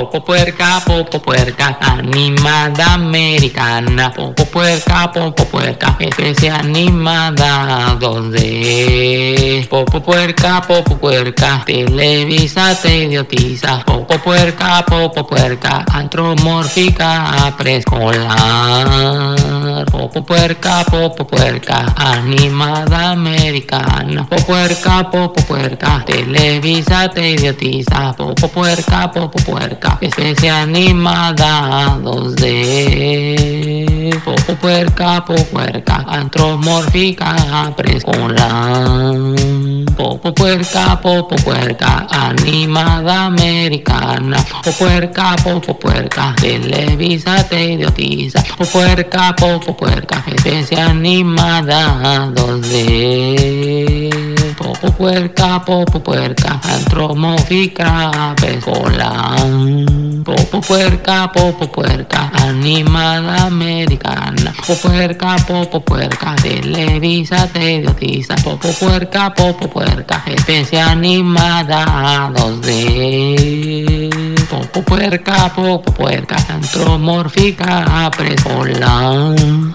Popo puerca, popo puerca, animada americana. Popo puerca, popo puerca, especie animada 2D. Popo puerca, popo puerca, televisa te idiotiza. Popo puerca, popo puerca, antromórfica preescolar. Puerca, popo puerca, animada americana. Popo puerca, popo puerca, televisa te idiotiza. Popo puerca, popo puerca, especie animada 2D. Popo puerca, popo puerca, antromórfica. Popo puerca, popo puerca, animada americana. Popo puerca, popo puerca, televisa te idiotiza. Popo puerca, popo puerca, especie animada 2D. Popo puerca, popo puerca, antromórfica preescolar. Puerca, popo puerca, animada americana. Popo puerca, popo puerca, televisa te idiotiza. Popo puerca, popo puerca, especie animada 2D. Popo puerca, popo puerca, antromórfica preescolar.